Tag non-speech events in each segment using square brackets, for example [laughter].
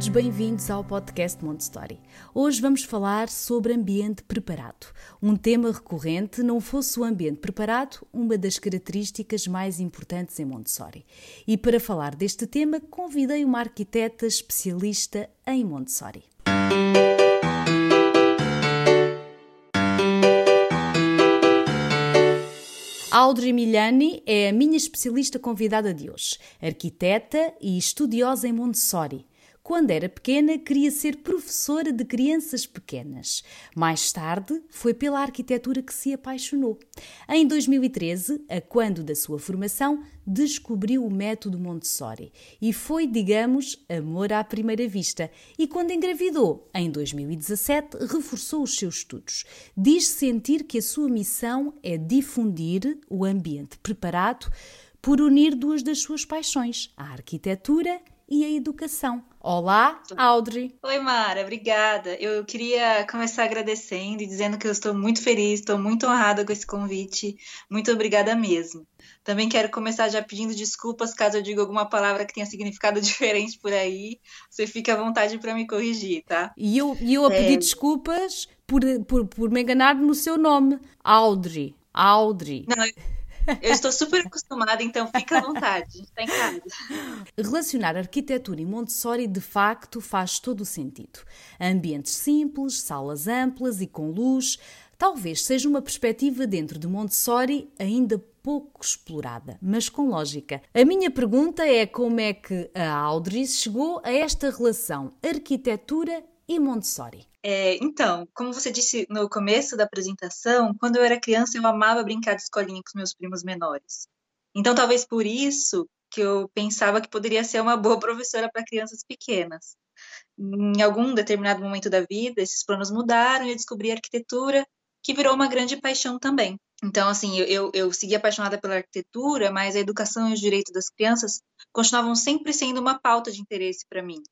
Todos, bem-vindos ao podcast Montessori. Hoje vamos falar sobre ambiente preparado. Um tema recorrente, não fosse o ambiente preparado, uma das características mais importantes em Montessori. E para falar deste tema, convidei uma arquiteta especialista em Montessori. Audrey Milani é a minha especialista convidada de hoje, arquiteta e estudiosa em Montessori. Quando era pequena, queria ser professora de crianças pequenas. Mais tarde, foi pela arquitetura que se apaixonou. Em 2013, a quando da sua formação, descobriu o método Montessori e foi, digamos, amor à primeira vista. E quando engravidou, em 2017, reforçou os seus estudos. Diz sentir que a sua missão é difundir o ambiente preparado por unir duas das suas paixões, a arquitetura e a educação. Olá, Audrey. Oi, Mara, obrigada. Eu queria começar agradecendo e dizendo que eu estou muito feliz, estou muito honrada com esse convite. Muito obrigada mesmo. Também quero começar já pedindo desculpas caso eu diga alguma palavra que tenha significado [laughs] diferente por aí. Você fica à vontade para me corrigir, tá? E eu, e eu a pedir é... desculpas por, por, por me enganar no seu nome. Audrey. Audrey. Não, eu estou super acostumada, então fica à vontade, está em casa. Relacionar arquitetura e Montessori de facto faz todo o sentido. Ambientes simples, salas amplas e com luz, talvez seja uma perspectiva dentro de Montessori ainda pouco explorada, mas com lógica. A minha pergunta é como é que a Audrey chegou a esta relação arquitetura e Montessori? É, então, como você disse no começo da apresentação, quando eu era criança eu amava brincar de escolinha com meus primos menores. Então, talvez por isso que eu pensava que poderia ser uma boa [laughs] professora para crianças pequenas. Em algum determinado momento da vida, esses planos mudaram e eu descobri a arquitetura, que virou uma grande paixão também. Então, assim, eu, eu, segui apaixonada pela arquitetura, mas a educação e os direitos das crianças continuavam sempre sendo uma pauta de interesse para mim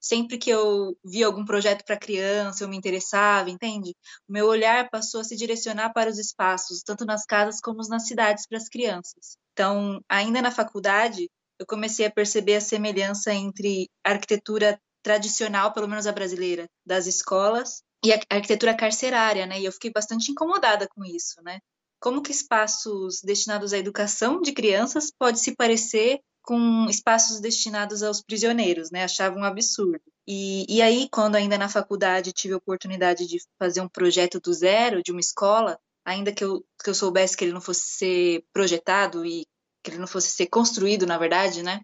sempre que eu via algum projeto para criança, eu me interessava, entende? O meu olhar passou a se direcionar para os espaços, tanto nas casas como nas cidades para as crianças. Então, ainda na faculdade, eu comecei a perceber a semelhança entre a arquitetura tradicional, pelo menos a brasileira, das escolas e a arquitetura carcerária, né? E eu fiquei bastante incomodada com isso, né? Como que espaços destinados à educação de crianças pode se parecer com espaços destinados aos prisioneiros, né? Achava um absurdo. E, e aí, quando ainda na faculdade tive a oportunidade de fazer um projeto do zero, de uma escola, ainda que eu, que eu soubesse que ele não fosse ser projetado e que ele não fosse ser construído, na verdade, né?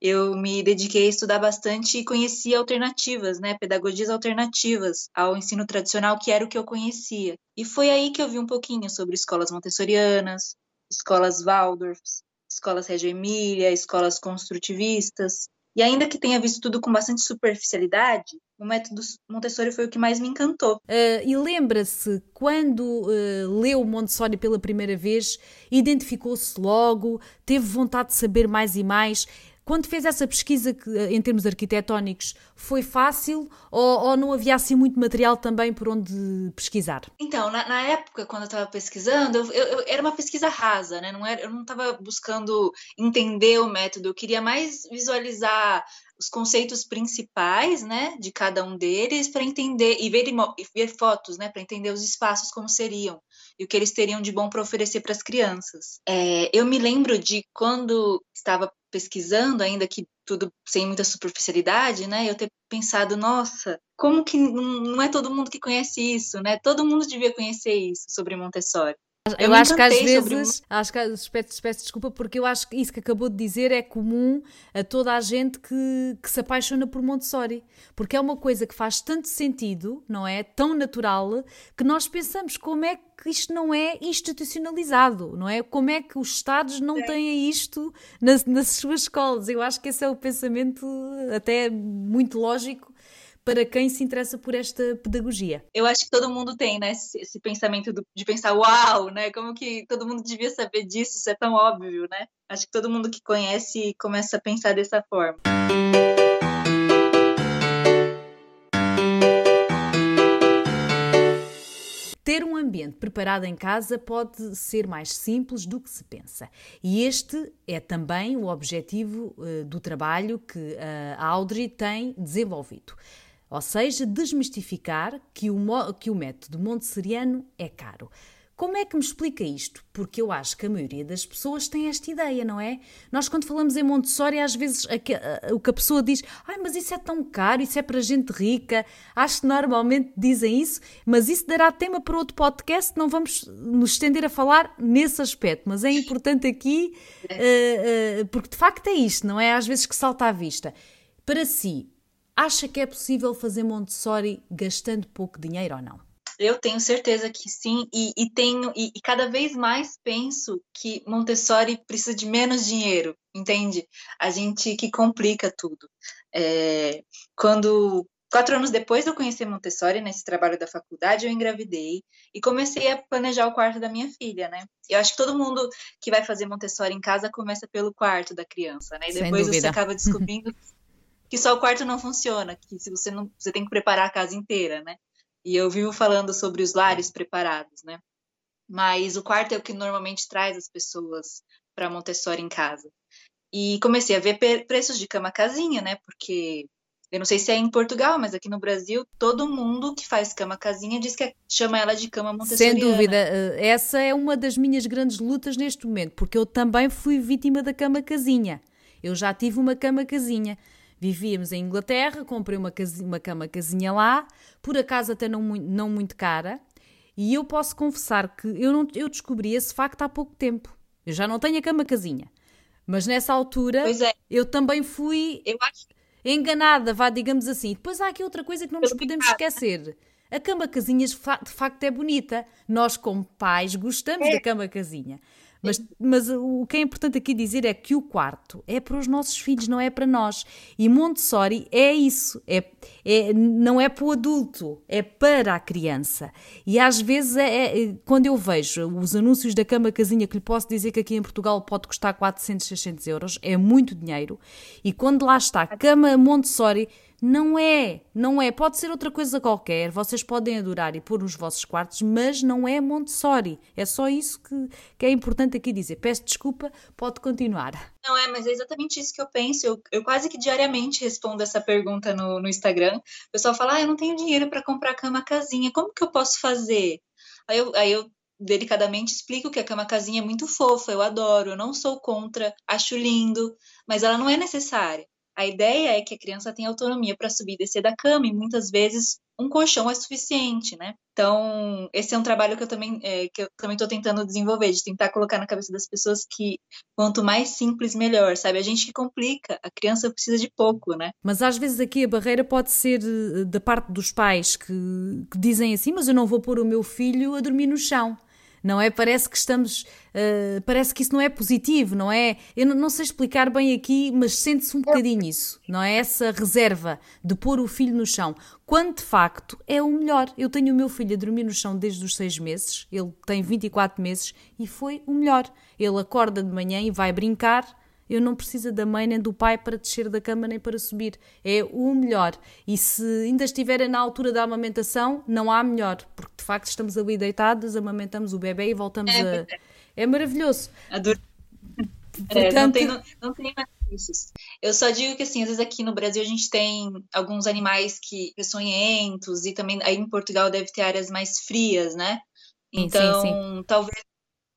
Eu me dediquei a estudar bastante e conheci alternativas, né? Pedagogias alternativas ao ensino tradicional, que era o que eu conhecia. E foi aí que eu vi um pouquinho sobre escolas montessorianas, escolas Waldorfs, escolas Reggio Emília, escolas construtivistas. E ainda que tenha visto tudo com bastante superficialidade, o método Montessori foi o que mais me encantou. Uh, e lembra-se, quando uh, leu Montessori pela primeira vez, identificou-se logo, teve vontade de saber mais e mais. Quando fez essa pesquisa que, em termos arquitetónicos, foi fácil ou, ou, não havia assim muito material também por onde pesquisar? Então, na, na época, quando eu estava pesquisando, eu, eu, era uma pesquisa rasa, né? Não era, eu não estava buscando entender o método, eu queria mais visualizar os conceitos principais, né, de cada um deles para entender e ver, ver fotos, né, para entender os espaços como seriam e o que eles teriam de bom para oferecer para as crianças. É, eu me lembro de quando estava pesquisando, ainda que tudo sem muita superficialidade, né? Eu ter pensado, nossa, como que não é todo mundo que conhece isso, né? Todo mundo devia conhecer isso sobre Montessori. Eu, eu acho que às vezes, sobre... acho que peço, peço desculpa porque eu acho que isso que acabou de dizer é comum a toda a gente que, que se apaixona por Montessori, porque é uma coisa que faz tanto sentido, não é? Tão natural, que nós pensamos como é que isto não é institucionalizado, não é? Como é que os Estados não têm isto nas, nas suas escolas? Eu acho que esse é o pensamento até muito lógico para quem se interessa por esta pedagogia. Eu acho que todo mundo tem, né, esse, esse pensamento do, de pensar, uau, né, como que todo mundo devia saber disso, isso é tão óbvio, né? Acho que todo mundo que conhece começa a pensar dessa forma. Ter um ambiente preparado em casa pode ser mais simples do que se pensa. E este é também o objetivo uh, do trabalho que a Audrey tem desenvolvido. Ou seja, desmistificar que o, que o método montessoriano é caro. Como é que me explica isto? Porque eu acho que a maioria das pessoas tem esta ideia, não é? Nós, quando falamos em Montessori, às vezes o que a pessoa diz, ai, mas isso é tão caro, isso é para gente rica. Acho que normalmente dizem isso, mas isso dará tema para outro podcast, não vamos nos estender a falar nesse aspecto. Mas é importante aqui, uh, uh, porque de facto é isto, não é? Às vezes que salta à vista. Para si, acha que é possível fazer Montessori gastando pouco dinheiro ou não? Eu tenho certeza que sim, e, e tenho e, e, cada vez mais penso que Montessori precisa de menos dinheiro, entende? A gente que complica tudo. É, quando quatro anos depois de eu conhecer Montessori nesse trabalho da faculdade, eu engravidei e comecei a planejar o quarto da minha filha, né? Eu acho que todo mundo que vai fazer Montessori em casa começa pelo quarto da criança, né? E depois você acaba descobrindo [laughs] que só o quarto não funciona, que se você não, você tem que preparar a casa inteira, né? E eu vivo falando sobre os lares preparados, né? Mas o quarto é o que normalmente traz as pessoas para Montessori em casa. E comecei a ver preços de cama casinha, né? Porque eu não sei se é em Portugal, mas aqui no Brasil, todo mundo que faz cama casinha diz que é, chama ela de cama montessoriana. Sem dúvida. Eh, essa é uma das minhas grandes lutas neste momento, porque eu também fui vítima da cama casinha. Eu já tive uma cama casinha. Vivíamos em Inglaterra, comprei uma, casinha, uma cama casinha lá, por acaso até não, não muito cara, e eu posso confessar que eu, não, eu descobri esse facto há pouco tempo. Eu já não tenho a cama casinha. Mas nessa altura é. eu também fui acho... enganada, vá, digamos assim. E depois há aqui outra coisa que não nos podemos esquecer. A cama casinha de facto é bonita. Nós, como pais, gostamos é. da cama casinha. Mas, mas o que é importante aqui dizer é que o quarto é para os nossos filhos, não é para nós. E Montessori é isso, é, é, não é para o adulto, é para a criança. E às vezes, é, é, quando eu vejo os anúncios da cama casinha, que lhe posso dizer que aqui em Portugal pode custar 400, 600 euros, é muito dinheiro. E quando lá está, cama Montessori não é, não é. Pode ser outra coisa qualquer. Vocês podem adorar e pôr nos vossos quartos, mas não é Montessori. É só isso que, que é importante aqui dizer. Peço desculpa, pode continuar. Não é, mas é exatamente isso que eu penso. Eu, eu quase que diariamente respondo essa pergunta no, no Instagram. O pessoal fala: ah, eu não tenho dinheiro para comprar cama casinha. Como que eu posso fazer? Aí eu, aí eu delicadamente explico que a cama casinha é muito fofa, eu adoro, eu não sou contra, acho lindo, mas ela não é necessária. A ideia é que a criança tenha autonomia para subir e descer da cama, e muitas vezes um colchão é suficiente, né? Então, esse é um trabalho que eu também é, que eu também estou tentando desenvolver, de tentar colocar na cabeça das pessoas que quanto mais simples, melhor, sabe? A gente que complica, a criança precisa de pouco, né? Mas às vezes aqui a barreira pode ser eh, da parte dos pais que, que dizem assim, mas eu não vou pôr o meu filho a dormir no chão não é? Parece que estamos, uh, parece que isso não é positivo, não é? Eu não, não sei explicar bem aqui, mas sente-se um bocadinho isso, não é? Essa reserva de pôr o filho no chão, quando de facto é o melhor. Eu tenho o meu filho a dormir no chão desde os seis meses, ele tem 24 meses e foi o melhor. Ele acorda de manhã e vai brincar eu não preciso da mãe nem do pai para descer da cama nem para subir. É o melhor. E se ainda estiverem na altura da amamentação, não há melhor, porque de facto estamos ali deitados, amamentamos o bebê e voltamos é, a. É maravilhoso. Adoro. É, não tem, não, não tem benefícios. Eu só digo que, assim, às vezes aqui no Brasil a gente tem alguns animais que peçonhentos, e também aí em Portugal deve ter áreas mais frias, né? Então, sim, sim. talvez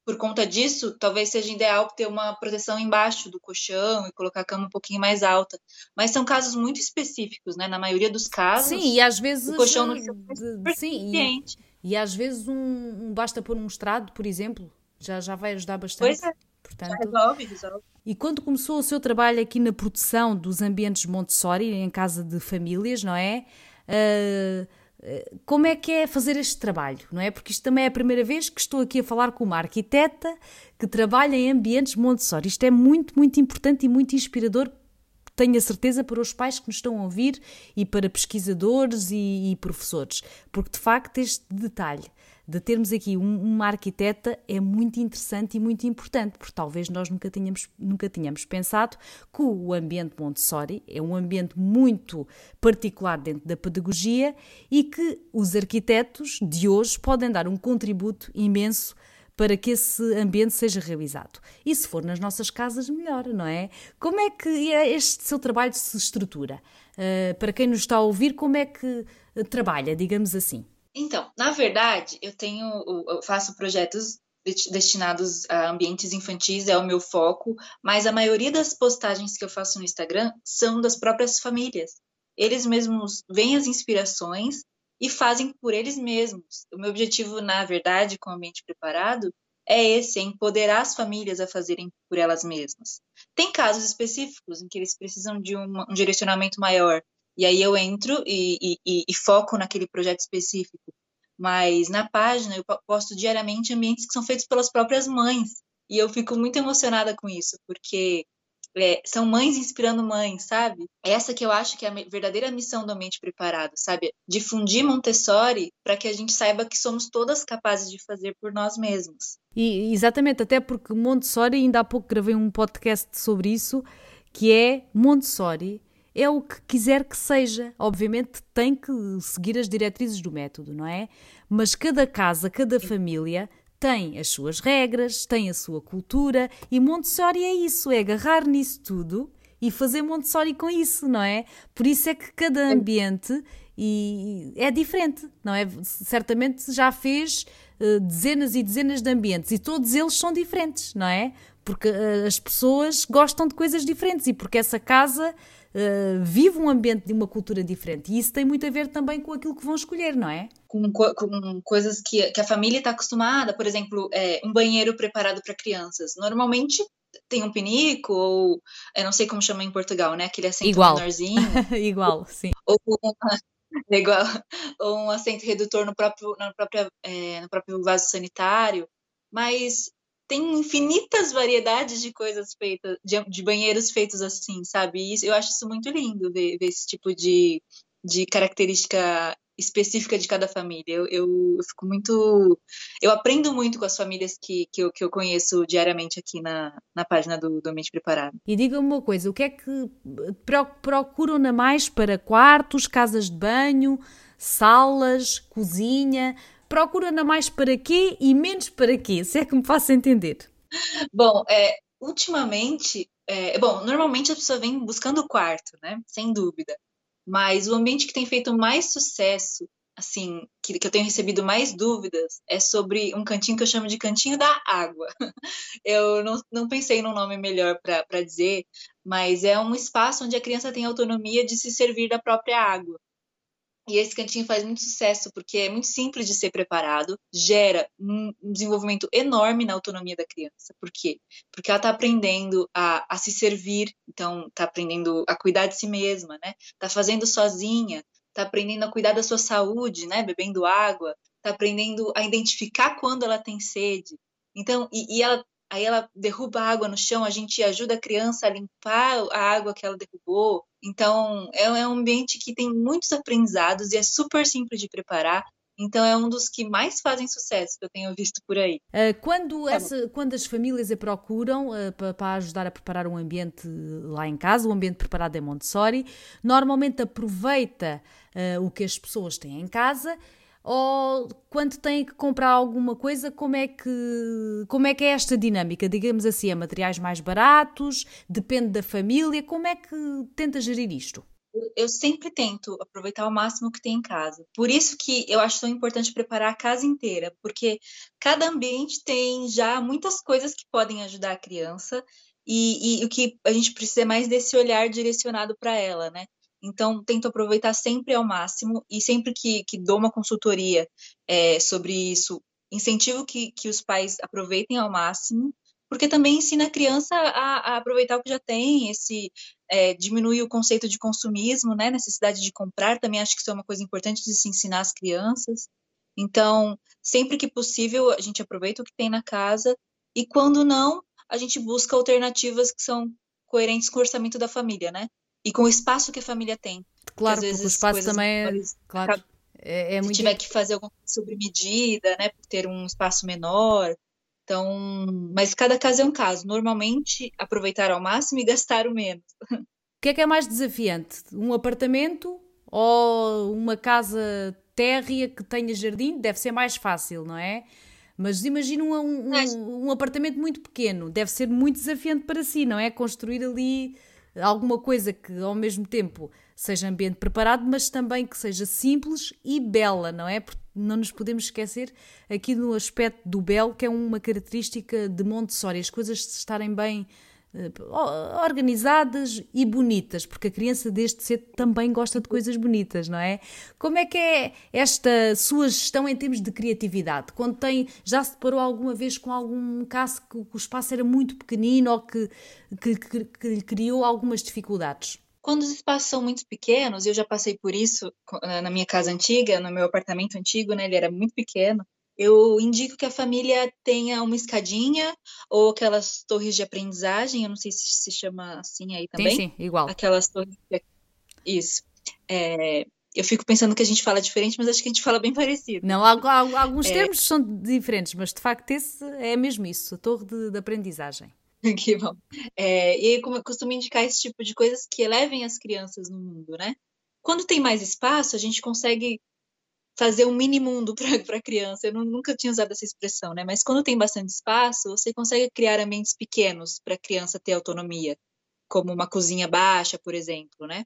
por conta disso, talvez seja ideal ter uma proteção embaixo do colchão e colocar a cama um pouquinho mais alta. Mas são casos muito específicos, né? Na maioria dos casos. Sim, e às vezes. O colchão não é sim, e, e, às vezes um, um, basta pôr um estrado, por exemplo, já, já vai ajudar bastante. Pois é. Portanto, resolve, resolve. E quando começou o seu trabalho aqui na produção dos ambientes Montessori, em casa de famílias, não é? Uh, como é que é fazer este trabalho, não é? Porque isto também é a primeira vez que estou aqui a falar com uma arquiteta que trabalha em ambientes Montessori. Isto é muito, muito importante e muito inspirador tenho a certeza para os pais que nos estão a ouvir e para pesquisadores e, e professores, porque de facto este detalhe de termos aqui um, uma arquiteta é muito interessante e muito importante, porque talvez nós nunca tínhamos, nunca tínhamos pensado que o ambiente Montessori é um ambiente muito particular dentro da pedagogia e que os arquitetos de hoje podem dar um contributo imenso para que esse ambiente seja realizado. E se for nas nossas casas, melhor, não é? Como é que este seu trabalho se estrutura? Uh, para quem nos está a ouvir, como é que trabalha, digamos assim? Então, na verdade, eu tenho, eu faço projetos destinados a ambientes infantis, é o meu foco, mas a maioria das postagens que eu faço no Instagram são das próprias famílias. Eles mesmos veem as inspirações e fazem por eles mesmos. O meu objetivo, na verdade, com o ambiente preparado, é esse, é empoderar as famílias a fazerem por elas mesmas. Tem casos específicos em que eles precisam de um, um direcionamento maior, e aí eu entro e, e, e, foco naquele projeto específico. Mas na página eu posto diariamente ambientes que são feitos pelas próprias mães. E eu fico muito emocionada com isso, porque é, são mães inspirando mães, sabe? Essa que eu acho que é a verdadeira missão do Ambiente Preparado, sabe? Difundir Montessori para que a gente saiba que somos todas capazes de fazer por nós mesmos. E, exatamente, até porque Montessori, ainda há pouco gravei um podcast sobre isso, que é Montessori é o que quiser que seja. Obviamente tem que seguir as diretrizes do método, não é? Mas cada casa, cada família tem as suas regras, tem a sua cultura e Montessori é isso, é agarrar nisso tudo e fazer Montessori com isso, não é? Por isso é que cada ambiente e é diferente, não é? Certamente já fez uh, dezenas e dezenas de ambientes e todos eles são diferentes, não é? Porque uh, as pessoas gostam de coisas diferentes e porque essa casa uh, vive um ambiente de uma cultura diferente. E isso tem muito a ver também com aquilo que vão escolher, não é? Com, com coisas que, que, a família está acostumada, por exemplo, é, um banheiro preparado para crianças. Normalmente tem um pinico, ou eu não sei como chama em Portugal, né? Aquele assento Igual. menorzinho. [laughs] Igual, sim. Ou, [laughs] igual, ou um assento redutor no próprio, no próprio, é, no próprio vaso sanitário. Mas tem infinitas variedades de coisas feitas, de, de, banheiros feitos assim, sabe? E eu acho isso muito lindo, ver, ver esse tipo de, de característica específica de cada família. Eu, eu, eu, fico muito. Eu aprendo muito com as famílias que, que, eu, que eu conheço diariamente aqui na, na página do, do Mente Preparado. E diga-me uma coisa: o que é que procuram na mais para quartos, casas de banho, salas, cozinha? Procura na mais para quê e menos para quê? Se é que me faço entender. Bom, é, ultimamente, é, bom, normalmente a pessoa vem buscando o quarto, né? Sem dúvida. Mas o ambiente que tem feito mais sucesso, assim, que, que eu tenho recebido mais dúvidas, é sobre um cantinho que eu chamo de cantinho da água. [laughs] Eu não, não pensei num nome melhor para dizer, mas é um espaço onde a criança tem autonomia de se servir da própria água. E esse cantinho faz muito sucesso porque é muito simples de ser preparado, gera um desenvolvimento enorme na autonomia da criança. Por quê? Porque ela está aprendendo a, a, se servir, então está aprendendo a cuidar de si mesma, né? Está fazendo sozinha, está aprendendo a cuidar da sua saúde, né? Bebendo água, está aprendendo a identificar quando ela tem sede. Então, e, e ela aí ela derruba a água no chão, a gente ajuda a criança a limpar a água que ela derrubou. Então, é, é um ambiente que tem muitos aprendizados e é super simples de preparar. Então é um dos que mais fazem sucesso que eu tenho visto por aí. Uh, quando, tá essa, quando as famílias a procuram uh, para ajudar a preparar um ambiente lá em casa, o um ambiente preparado em Montessori, normalmente aproveita uh, o que as pessoas têm em casa ou quando têm que comprar alguma coisa, como é que como é que é esta dinâmica? Digamos assim, é materiais mais baratos, depende da família, como é que tenta gerir isto? Eu sempre tento aproveitar o máximo que tem em casa. Por isso que eu acho tão importante preparar a casa inteira, porque cada ambiente tem já muitas coisas que podem ajudar a criança e, e o que a gente precisa é mais desse olhar direcionado para ela, né? Então, tento aproveitar sempre ao máximo e sempre que, que dou uma consultoria é, sobre isso, incentivo que, que os pais aproveitem ao máximo, porque também ensina a criança a, a aproveitar o que já tem, esse é, diminui o conceito de consumismo, né, necessidade de comprar, também acho que isso é uma coisa importante de se ensinar às crianças. Então, sempre que possível, a gente aproveita o que tem na casa e quando não, a gente busca alternativas que são coerentes com o orçamento da família, né? E com o espaço que a família tem. Claro, porque, porque o espaço também é, claro, é, é se muito... tiver que fazer alguma coisa sobre medida, né, por ter um espaço menor. Então, mas cada caso é um caso. Normalmente, aproveitar ao máximo e gastar o menos. O que é que é mais desafiante? Um apartamento ou uma casa térrea que tenha jardim? Deve ser mais fácil, não é? Mas imagina um, um, um, apartamento muito pequeno, deve ser muito desafiante para si, não é? Construir ali alguma coisa que ao mesmo tempo seja ambiente preparado, mas também que seja simples e bela, não é? Porque não nos podemos esquecer aqui no aspecto do belo, que é uma característica de Montessori, as coisas estarem bem organizadas e bonitas, porque a criança desde cedo também gosta de coisas bonitas, não é? Como é que é esta sua gestão em termos de criatividade? Quando tem, já se deparou alguma vez com algum caso que o espaço era muito pequenino ou que, que, que, que lhe criou algumas dificuldades? Quando os espaços são muito pequenos, eu já passei por isso na minha casa antiga, no meu apartamento antigo, né? Ele era muito pequeno eu indico que a família tenha uma escadinha ou aquelas torres de aprendizagem, eu não sei se se chama assim aí também. Sim, sim, igual. Aquelas torres. De... Isso. É, eu fico pensando que a gente fala diferente, mas acho que a gente fala bem parecido. Não, alguns é... termos são diferentes, mas de facto esse é mesmo isso, a torre de, de aprendizagem. [laughs] Que bom. É, e como eu costumo indicar esse tipo de coisas que elevem as crianças no mundo, né? Quando tem mais espaço, a gente consegue fazer um mini mundo [laughs] para a criança. Eu não, nunca tinha usado essa expressão, né? Mas quando tem bastante espaço, você consegue criar ambientes pequenos para a criança ter autonomia, como uma cozinha baixa, por exemplo, né?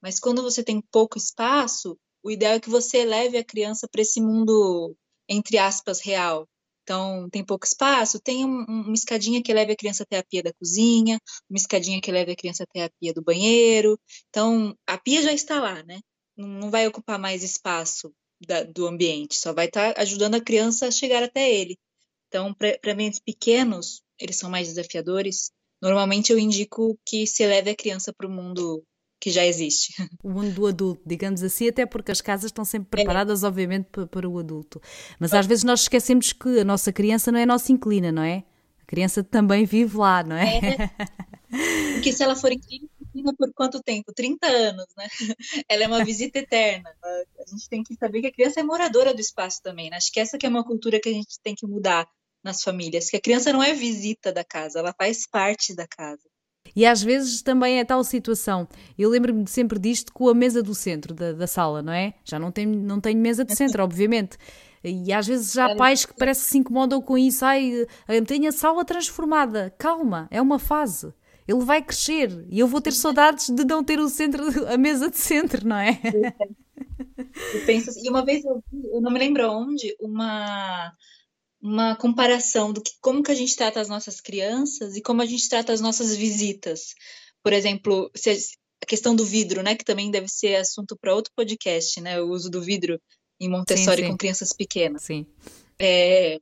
Mas quando você tem pouco espaço, o ideal é que você leve a criança para esse mundo, entre aspas, real. Então, tem pouco espaço, tem um, uma escadinha que leve a criança até a pia da cozinha, uma escadinha que leve a criança até a pia do banheiro. Então, a pia já está lá, né? Não vai ocupar mais espaço da, do ambiente, só vai estar tá ajudando a criança a chegar até ele. Então, para ambientes pequenos, eles são mais desafiadores. Normalmente eu indico que se leve a criança para o mundo que já existe. [laughs] O mundo do adulto, digamos assim, até porque as casas estão sempre é. preparadas, é. obviamente, para, para, o adulto. Mas às vezes nós esquecemos que a nossa criança não é nossa inclina, não é? A criança também vive lá, não é? é. [laughs] Porque se ela for inclina, por quanto tempo? 30 anos, né? [laughs] Ela é uma visita eterna. A gente tem que saber que a criança é moradora do espaço também, né? Acho que essa que é uma cultura que a gente tem que mudar nas famílias, que a criança não é visita da casa, ela faz parte da casa. E às vezes também é tal situação. Eu lembro-me sempre disto com a mesa do centro da, da sala, não é? Já não tenho, não tenho mesa de centro, obviamente. E às vezes já há pais que parece que se incomodam com isso. Ai, tenho a sala transformada. Calma, é uma fase ele vai crescer e eu vou ter saudades de não ter o centro, a mesa de centro, não é? Eu penso assim, e uma vez eu vi, eu não me lembro onde, uma uma comparação do que como que a gente trata as nossas crianças e como a gente trata as nossas visitas. Por exemplo, a questão do vidro, né, que também deve ser assunto para outro podcast, né, o uso do vidro em Montessori sim, sim. com crianças pequenas. Sim. É,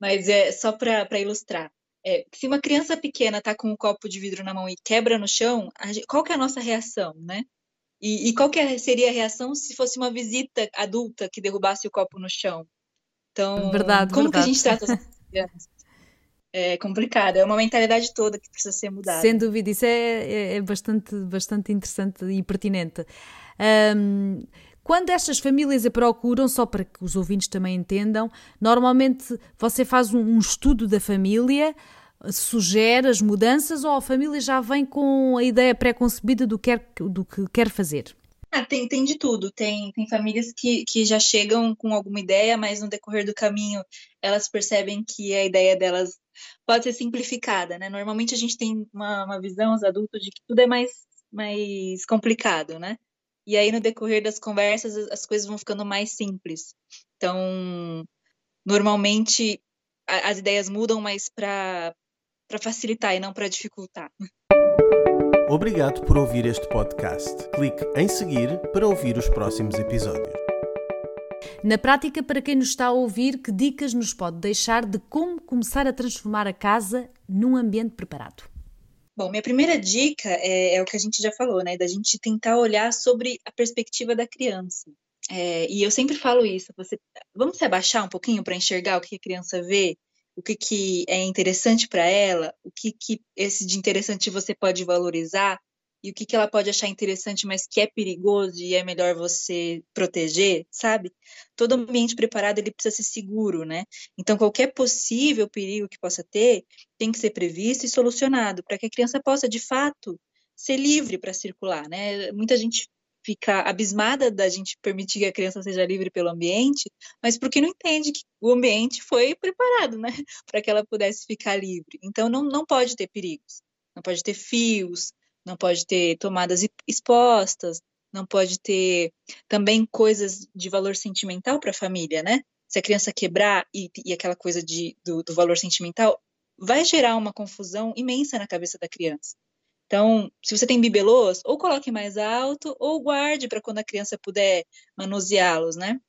mas é só para ilustrar. É, se uma criança pequena está com um copo de vidro na mão e quebra no chão, gente, qual que é a nossa reação, né? E, e qual que seria a reação se fosse uma visita adulta que derrubasse o copo no chão? Então, verdade, como verdade. que a gente trata as crianças? É complicado, é uma mentalidade toda que precisa ser mudada. Sem dúvida, isso é, é, é bastante, bastante interessante e pertinente. Um, quando estas famílias a procuram, só para que os ouvintes também entendam, normalmente você faz um, um estudo da família, sugere as mudanças ou a família já vem com a ideia pré-concebida do, do que quer fazer? Ah, tem, tem de tudo. Tem, tem famílias que, que já chegam com alguma ideia, mas no decorrer do caminho elas percebem que a ideia delas pode ser simplificada, né? Normalmente a gente tem uma, uma visão, os adultos, de que tudo é mais, mais complicado, né? E aí, no decorrer das conversas, as coisas vão ficando mais simples. Então, normalmente, a, as ideias mudam, mas para facilitar e não para dificultar. Obrigado por ouvir este podcast. Clique em seguir para ouvir os próximos episódios. Na prática, para quem nos está a ouvir, que dicas nos pode deixar de como começar a transformar a casa num ambiente preparado? Bom, minha primeira dica é, é, o que a gente já falou, né? Da gente tentar olhar sobre a perspectiva da criança. É, e eu sempre falo isso. Você, vamos se abaixar um pouquinho para enxergar o que a criança vê, o que, que é interessante para ela, o que, que esse de interessante você pode valorizar. E o que, que ela pode achar interessante, mas que é perigoso e é melhor você proteger, sabe? Todo ambiente preparado ele precisa ser seguro, né? Então qualquer possível perigo que possa ter tem que ser previsto e solucionado para que a criança possa de fato ser livre para circular, né? Muita gente fica abismada da gente permitir que a criança seja livre pelo ambiente, mas porque não entende que o ambiente foi preparado, né, [laughs] para que ela pudesse ficar livre. Então não, não pode ter perigos, não pode ter fios, não pode ter tomadas expostas, não pode ter também coisas de valor sentimental para a família, né? Se a criança quebrar e, e aquela coisa de, do, do valor sentimental, vai gerar uma confusão imensa na cabeça da criança. Então, se você tem bibelôs, ou coloque mais alto, ou guarde para quando a criança puder manuseá-los, né?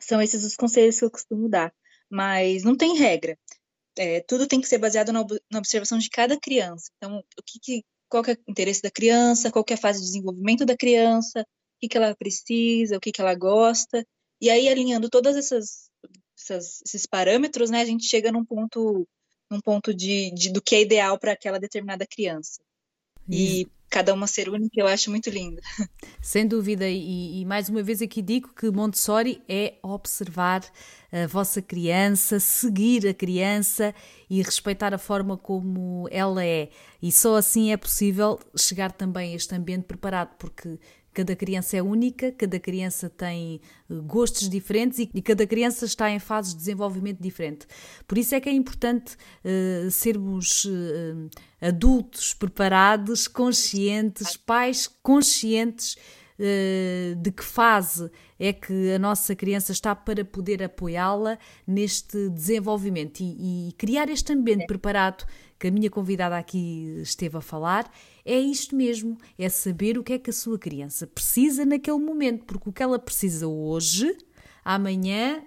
São esses os conselhos que eu costumo dar. Mas não tem regra. É, tudo tem que ser baseado na, na, observação de cada criança. Então, o que, que qual é o interesse da criança, qual é a fase de desenvolvimento da criança, o que, que ela precisa, o que, que ela gosta. E aí, alinhando todos essas, essas, esses parâmetros, né, a gente chega num ponto, num ponto de, de do que é ideal para aquela determinada criança. Isso. E cada uma ser única, eu acho muito lindo. [laughs] Sem dúvida, e, e, mais uma vez aqui digo que Montessori é observar a vossa criança, seguir a criança e respeitar a forma como ela é. E só assim é possível chegar também a este ambiente preparado, porque Cada criança é única, cada criança tem eh, gostos diferentes e, cada criança está em fases de desenvolvimento diferente. Por isso é que é importante uh, sermos uh, adultos preparados, conscientes, pais conscientes de que fase é que a nossa criança está para poder apoiá-la neste desenvolvimento e, e, criar este ambiente é. preparado que a minha convidada aqui esteve a falar é isto mesmo, é saber o que é que a sua criança precisa naquele momento, porque o que ela precisa hoje, amanhã,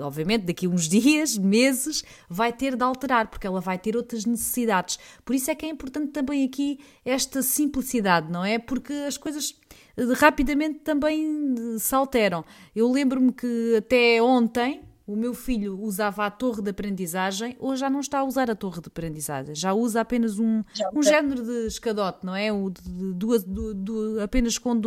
obviamente daqui a uns [laughs] dias, meses, vai ter de alterar, porque ela vai ter outras necessidades. Por isso é que é importante também aqui esta simplicidade, não é? Porque as coisas eh, rapidamente também eh, se alteram. Eu lembro-me que até ontem, o meu filho usava a torre de aprendizagem, hoje já não está a usar a torre de aprendizagem, já usa apenas um, um género de escadote, não é? O de duas, apenas com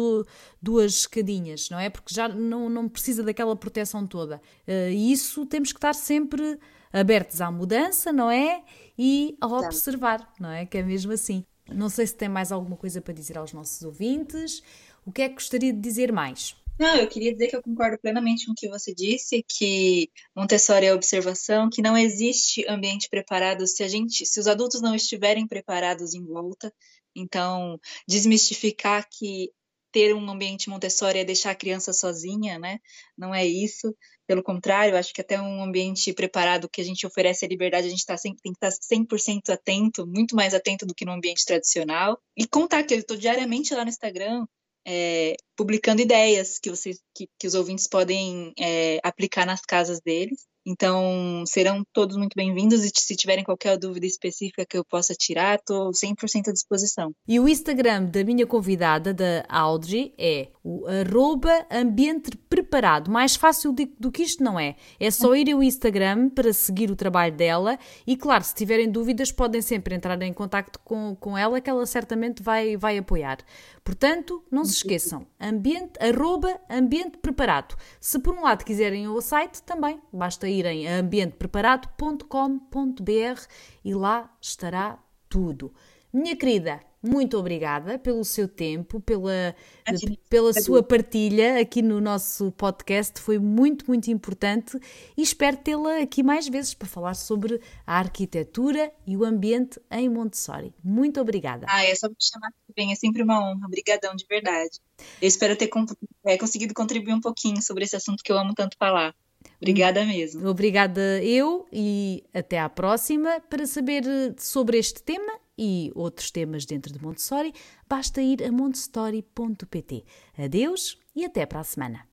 duas escadinhas, não é? Porque já não, não precisa daquela proteção toda. Uh, e isso temos que estar sempre abertos à mudança, não é? E a observar, não é? Que é mesmo assim. Não sei se tem mais alguma coisa para dizer aos nossos ouvintes. O que é que gostaria de dizer mais? Não, eu queria dizer que eu concordo plenamente com o que você disse, que Montessori é observação, que não existe ambiente preparado se a gente, se os adultos não estiverem preparados em volta. Então, desmistificar que ter um ambiente Montessori é deixar a criança sozinha, né? Não é isso. Pelo contrário, acho que até um ambiente preparado que a gente oferece a liberdade, a gente tá sempre, tem que estar 100% atento, muito mais atento do que no ambiente tradicional. E contar que eu estou diariamente lá no Instagram, é, publicando ideias que, vocês, que, que os ouvintes podem é, aplicar nas casas deles. Então, serão todos muito bem-vindos e se tiverem qualquer dúvida específica que eu possa tirar, estou 100% à disposição. E o Instagram da minha convidada, da Audrey, é o arroba ambiente preparado. Mais fácil do que isto não é. É só ir ao Instagram para seguir o trabalho dela e, claro, se tiverem dúvidas, podem sempre entrar em contato com, com ela, que ela certamente vai, vai apoiar. Portanto, não se esqueçam, ambiente, arroba ambiente preparado. Se por um lado quiserem o site, também basta irem a ambientepreparado.com.br e lá estará tudo. Minha querida, muito obrigada pelo seu tempo, pela, pela sua partilha aqui no nosso podcast. Foi muito, muito importante e espero tê-la aqui mais vezes para falar sobre a arquitetura e o ambiente em Montessori. Muito obrigada. Ah, é só me chamar que vem, é sempre uma honra. Obrigadão, de verdade. Eu espero ter é, conseguido contribuir um pouquinho sobre esse assunto que eu amo tanto falar. Obrigada mesmo. Obrigada eu e até à próxima. Para saber sobre este tema e outros temas dentro de Montessori, basta ir a montessori.pt. Adeus e até para a semana.